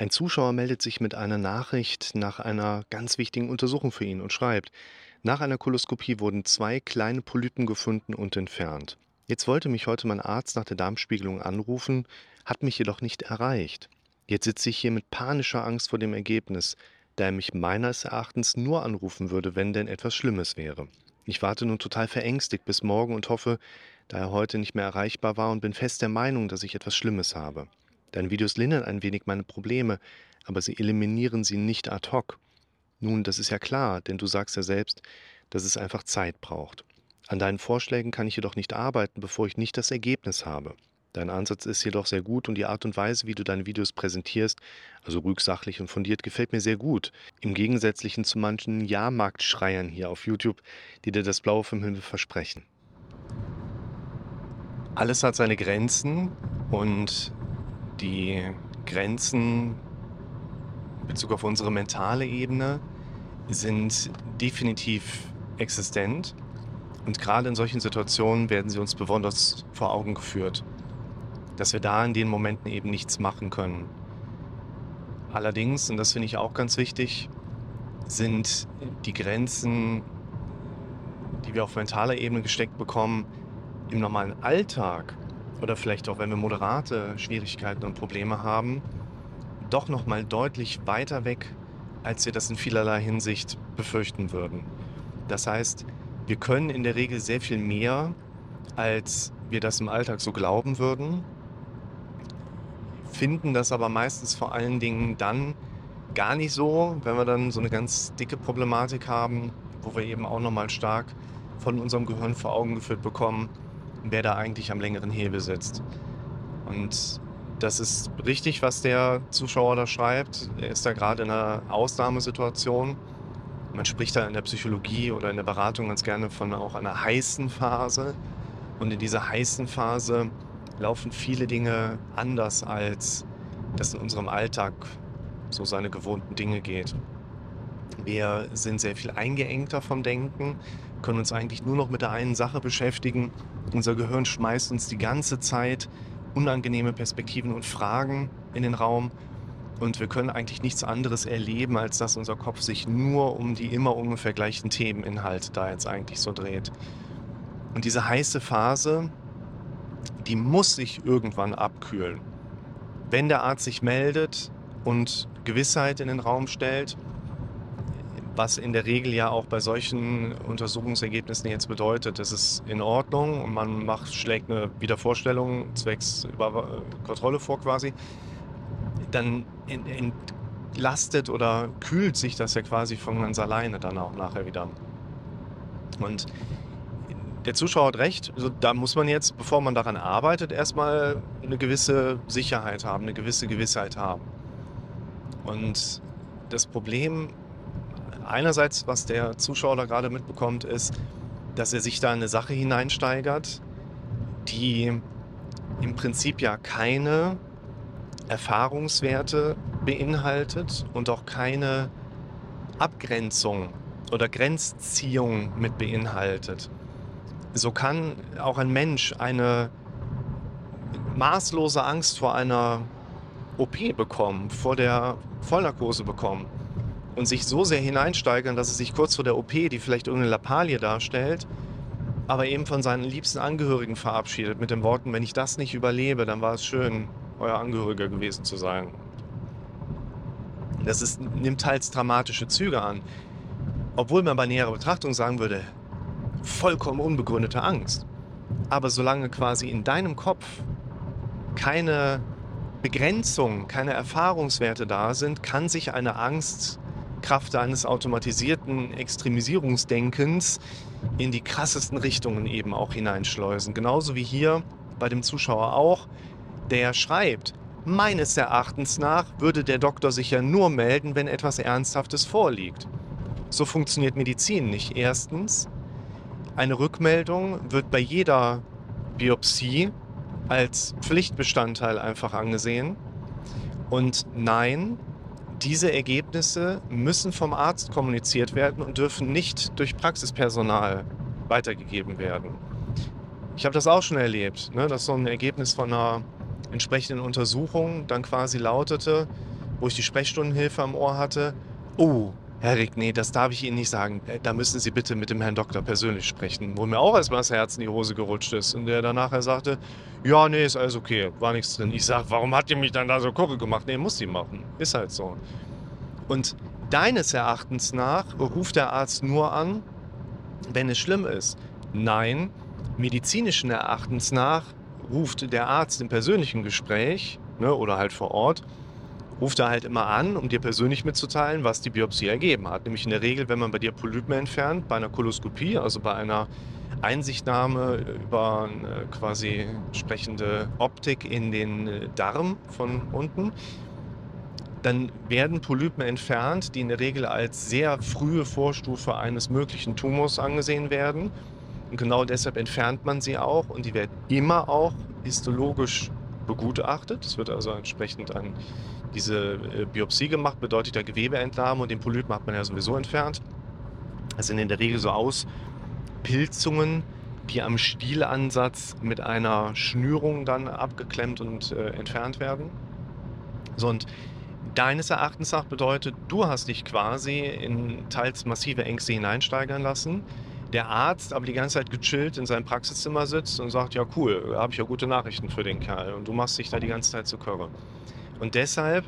Ein Zuschauer meldet sich mit einer Nachricht nach einer ganz wichtigen Untersuchung für ihn und schreibt, nach einer Koloskopie wurden zwei kleine Polypen gefunden und entfernt. Jetzt wollte mich heute mein Arzt nach der Darmspiegelung anrufen, hat mich jedoch nicht erreicht. Jetzt sitze ich hier mit panischer Angst vor dem Ergebnis, da er mich meines Erachtens nur anrufen würde, wenn denn etwas Schlimmes wäre. Ich warte nun total verängstigt bis morgen und hoffe, da er heute nicht mehr erreichbar war und bin fest der Meinung, dass ich etwas Schlimmes habe. Deine Videos lindern ein wenig meine Probleme, aber sie eliminieren sie nicht ad hoc. Nun, das ist ja klar, denn du sagst ja selbst, dass es einfach Zeit braucht. An deinen Vorschlägen kann ich jedoch nicht arbeiten, bevor ich nicht das Ergebnis habe. Dein Ansatz ist jedoch sehr gut und die Art und Weise, wie du deine Videos präsentierst, also ruhig, sachlich und fundiert, gefällt mir sehr gut. Im Gegensätzlichen zu manchen Jahrmarktschreiern hier auf YouTube, die dir das Blaue vom Himmel versprechen. Alles hat seine Grenzen und die Grenzen in Bezug auf unsere mentale Ebene sind definitiv existent. Und gerade in solchen Situationen werden sie uns besonders vor Augen geführt, dass wir da in den Momenten eben nichts machen können. Allerdings, und das finde ich auch ganz wichtig, sind die Grenzen, die wir auf mentaler Ebene gesteckt bekommen, im normalen Alltag oder vielleicht auch wenn wir moderate Schwierigkeiten und Probleme haben, doch noch mal deutlich weiter weg, als wir das in vielerlei Hinsicht befürchten würden. Das heißt, wir können in der Regel sehr viel mehr, als wir das im Alltag so glauben würden, finden das aber meistens vor allen Dingen dann gar nicht so, wenn wir dann so eine ganz dicke Problematik haben, wo wir eben auch noch mal stark von unserem Gehirn vor Augen geführt bekommen, wer da eigentlich am längeren Hebel sitzt. Und das ist richtig, was der Zuschauer da schreibt. Er ist da gerade in einer Ausnahmesituation. Man spricht da in der Psychologie oder in der Beratung ganz gerne von auch einer heißen Phase. Und in dieser heißen Phase laufen viele Dinge anders, als das in unserem Alltag so seine gewohnten Dinge geht. Wir sind sehr viel eingeengter vom Denken, können uns eigentlich nur noch mit der einen Sache beschäftigen. Unser Gehirn schmeißt uns die ganze Zeit unangenehme Perspektiven und Fragen in den Raum. Und wir können eigentlich nichts anderes erleben, als dass unser Kopf sich nur um die immer ungefähr gleichen Themeninhalte da jetzt eigentlich so dreht. Und diese heiße Phase, die muss sich irgendwann abkühlen. Wenn der Arzt sich meldet und Gewissheit in den Raum stellt, was in der Regel ja auch bei solchen Untersuchungsergebnissen jetzt bedeutet, es ist in Ordnung und man macht, schlägt eine Wiedervorstellung zwecks Über Kontrolle vor quasi, dann entlastet oder kühlt sich das ja quasi von ganz alleine dann auch nachher wieder. Und der Zuschauer hat recht, also da muss man jetzt, bevor man daran arbeitet, erstmal eine gewisse Sicherheit haben, eine gewisse Gewissheit haben. Und das Problem einerseits, was der Zuschauer da gerade mitbekommt, ist, dass er sich da in eine Sache hineinsteigert, die im Prinzip ja keine Erfahrungswerte beinhaltet und auch keine Abgrenzung oder Grenzziehung mit beinhaltet. So kann auch ein Mensch eine maßlose Angst vor einer OP bekommen, vor der Vollnarkose bekommen und sich so sehr hineinsteigern, dass er sich kurz vor der OP, die vielleicht irgendeine Lappalie darstellt, aber eben von seinen liebsten Angehörigen verabschiedet mit den Worten, wenn ich das nicht überlebe, dann war es schön, euer Angehöriger gewesen zu sein. Das ist, nimmt teils dramatische Züge an. Obwohl man bei näherer Betrachtung sagen würde, vollkommen unbegründete Angst. Aber solange quasi in deinem Kopf keine Begrenzung, keine Erfahrungswerte da sind, kann sich eine Angst Kraft eines automatisierten Extremisierungsdenkens in die krassesten Richtungen eben auch hineinschleusen. Genauso wie hier bei dem Zuschauer auch, der schreibt, meines Erachtens nach würde der Doktor sich ja nur melden, wenn etwas Ernsthaftes vorliegt. So funktioniert Medizin nicht. Erstens, eine Rückmeldung wird bei jeder Biopsie als Pflichtbestandteil einfach angesehen. Und nein, diese Ergebnisse müssen vom Arzt kommuniziert werden und dürfen nicht durch Praxispersonal weitergegeben werden. Ich habe das auch schon erlebt, ne, dass so ein Ergebnis von einer entsprechenden Untersuchung dann quasi lautete, wo ich die Sprechstundenhilfe am Ohr hatte, oh, Herr Rick, nee, das darf ich Ihnen nicht sagen. Äh, da müssen Sie bitte mit dem Herrn Doktor persönlich sprechen. Wo mir auch erstmal das Herz in die Hose gerutscht ist. Und der dann nachher sagte, ja, nee, ist alles okay, war nichts drin. Ich sag, warum hat ihr mich dann da so Kurve gemacht? Nee, muss sie machen. Ist halt so. Und deines Erachtens nach ruft der Arzt nur an, wenn es schlimm ist. Nein, medizinischen Erachtens nach ruft der Arzt im persönlichen Gespräch ne, oder halt vor Ort, ruft er halt immer an, um dir persönlich mitzuteilen, was die Biopsie ergeben hat. Nämlich in der Regel, wenn man bei dir Polypen entfernt, bei einer Koloskopie, also bei einer Einsichtnahme über eine quasi entsprechende Optik in den äh, Darm von unten, dann werden Polypen entfernt, die in der Regel als sehr frühe Vorstufe eines möglichen Tumors angesehen werden. Und genau deshalb entfernt man sie auch und die werden immer auch histologisch begutachtet. Es wird also entsprechend an diese äh, Biopsie gemacht, bedeutet der Gewebeentnahme und den Polypen hat man ja sowieso entfernt. Das sind in der Regel so Auspilzungen, die am Stielansatz mit einer Schnürung dann abgeklemmt und äh, entfernt werden. So, und deines Erachtens nach bedeutet, du hast dich quasi in teils massive Ängste hineinsteigern lassen. Der Arzt aber die ganze Zeit gechillt in seinem Praxiszimmer sitzt und sagt, ja cool, habe ich ja gute Nachrichten für den Kerl. Und du machst dich da die ganze Zeit zu Körre. Und deshalb,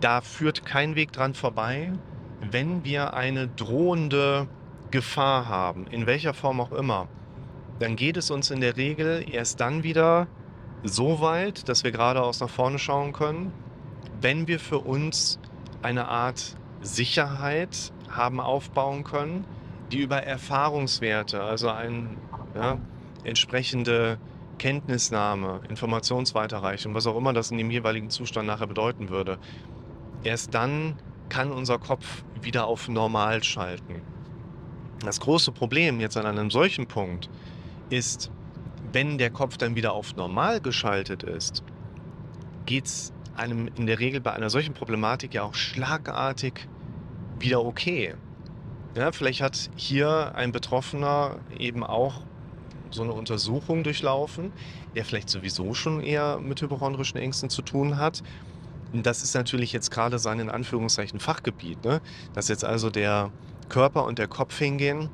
da führt kein Weg dran vorbei, wenn wir eine drohende Gefahr haben, in welcher Form auch immer, dann geht es uns in der Regel erst dann wieder so weit, dass wir geradeaus nach vorne schauen können, wenn wir für uns eine Art Sicherheit haben aufbauen können, die über Erfahrungswerte, also ein ja, entsprechende Kenntnisnahme, Informationsweiterreichung, was auch immer das in dem jeweiligen Zustand nachher bedeuten würde, erst dann kann unser Kopf wieder auf normal schalten. Das große Problem jetzt an einem solchen Punkt ist, wenn der Kopf dann wieder auf normal geschaltet ist, geht es einem in der Regel bei einer solchen Problematik ja auch schlagartig wieder okay. Ja, vielleicht hat hier ein Betroffener eben auch so eine Untersuchung durchlaufen, der vielleicht sowieso schon eher mit hypochondrischen Ängsten zu tun hat. Das ist natürlich jetzt gerade sein in Anführungszeichen Fachgebiet, ne? dass jetzt also der Körper und der Kopf hingehen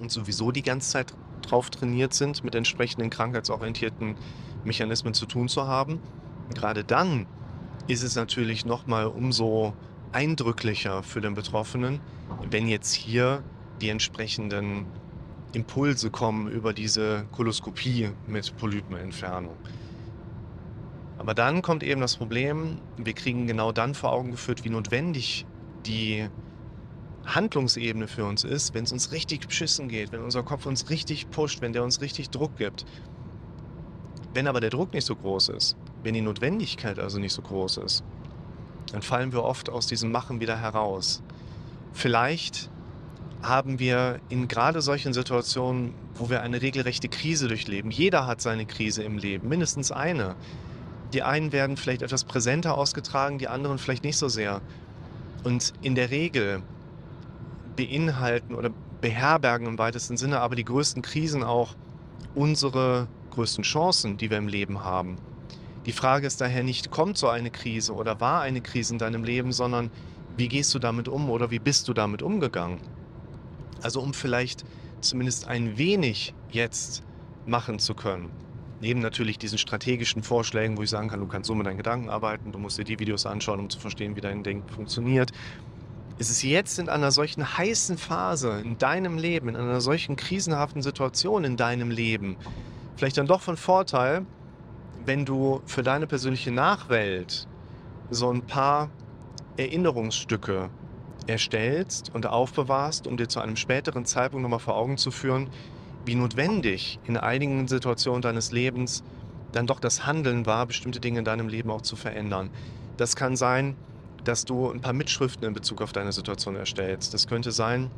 und sowieso die ganze Zeit drauf trainiert sind, mit entsprechenden krankheitsorientierten Mechanismen zu tun zu haben. Gerade dann ist es natürlich nochmal umso eindrücklicher für den Betroffenen, wenn jetzt hier die entsprechenden Impulse kommen über diese Koloskopie mit Polypenentfernung. Aber dann kommt eben das Problem, wir kriegen genau dann vor Augen geführt, wie notwendig die Handlungsebene für uns ist, wenn es uns richtig beschissen geht, wenn unser Kopf uns richtig pusht, wenn der uns richtig Druck gibt. Wenn aber der Druck nicht so groß ist, wenn die Notwendigkeit also nicht so groß ist, dann fallen wir oft aus diesem Machen wieder heraus. Vielleicht haben wir in gerade solchen Situationen, wo wir eine regelrechte Krise durchleben, jeder hat seine Krise im Leben, mindestens eine. Die einen werden vielleicht etwas präsenter ausgetragen, die anderen vielleicht nicht so sehr. Und in der Regel beinhalten oder beherbergen im weitesten Sinne aber die größten Krisen auch unsere größten Chancen, die wir im Leben haben. Die Frage ist daher nicht, kommt so eine Krise oder war eine Krise in deinem Leben, sondern wie gehst du damit um oder wie bist du damit umgegangen? Also um vielleicht zumindest ein wenig jetzt machen zu können. Neben natürlich diesen strategischen Vorschlägen, wo ich sagen kann, du kannst so mit deinen Gedanken arbeiten, du musst dir die Videos anschauen, um zu verstehen, wie dein Denken funktioniert. Ist es jetzt in einer solchen heißen Phase in deinem Leben, in einer solchen krisenhaften Situation in deinem Leben, vielleicht dann doch von Vorteil, wenn du für deine persönliche Nachwelt so ein paar Erinnerungsstücke erstellst und aufbewahrst, um dir zu einem späteren Zeitpunkt nochmal vor Augen zu führen, wie notwendig in einigen Situationen deines Lebens dann doch das Handeln war, bestimmte Dinge in deinem Leben auch zu verändern. Das kann sein, dass du ein paar Mitschriften in Bezug auf deine Situation erstellst. Das könnte sein,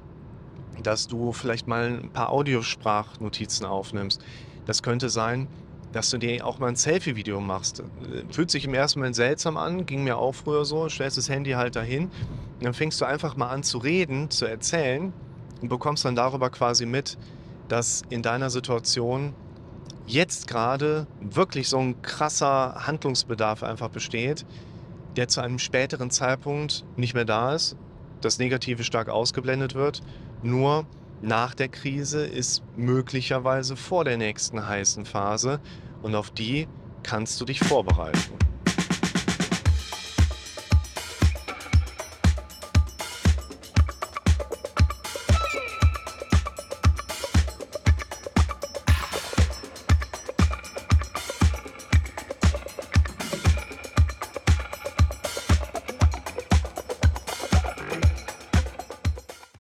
dass du vielleicht mal ein paar Audiosprachnotizen aufnimmst. Das könnte sein, dass du dir auch mal ein Selfie-Video machst. Fühlt sich im ersten Moment seltsam an, ging mir auch früher so, stellst das Handy halt dahin und dann fängst du einfach mal an zu reden, zu erzählen und bekommst dann darüber quasi mit, dass in deiner Situation jetzt gerade wirklich so ein krasser Handlungsbedarf einfach besteht, der zu einem späteren Zeitpunkt nicht mehr da ist, das Negative stark ausgeblendet wird. Nur nach der Krise ist möglicherweise vor der nächsten heißen Phase und auf die kannst du dich vorbereiten.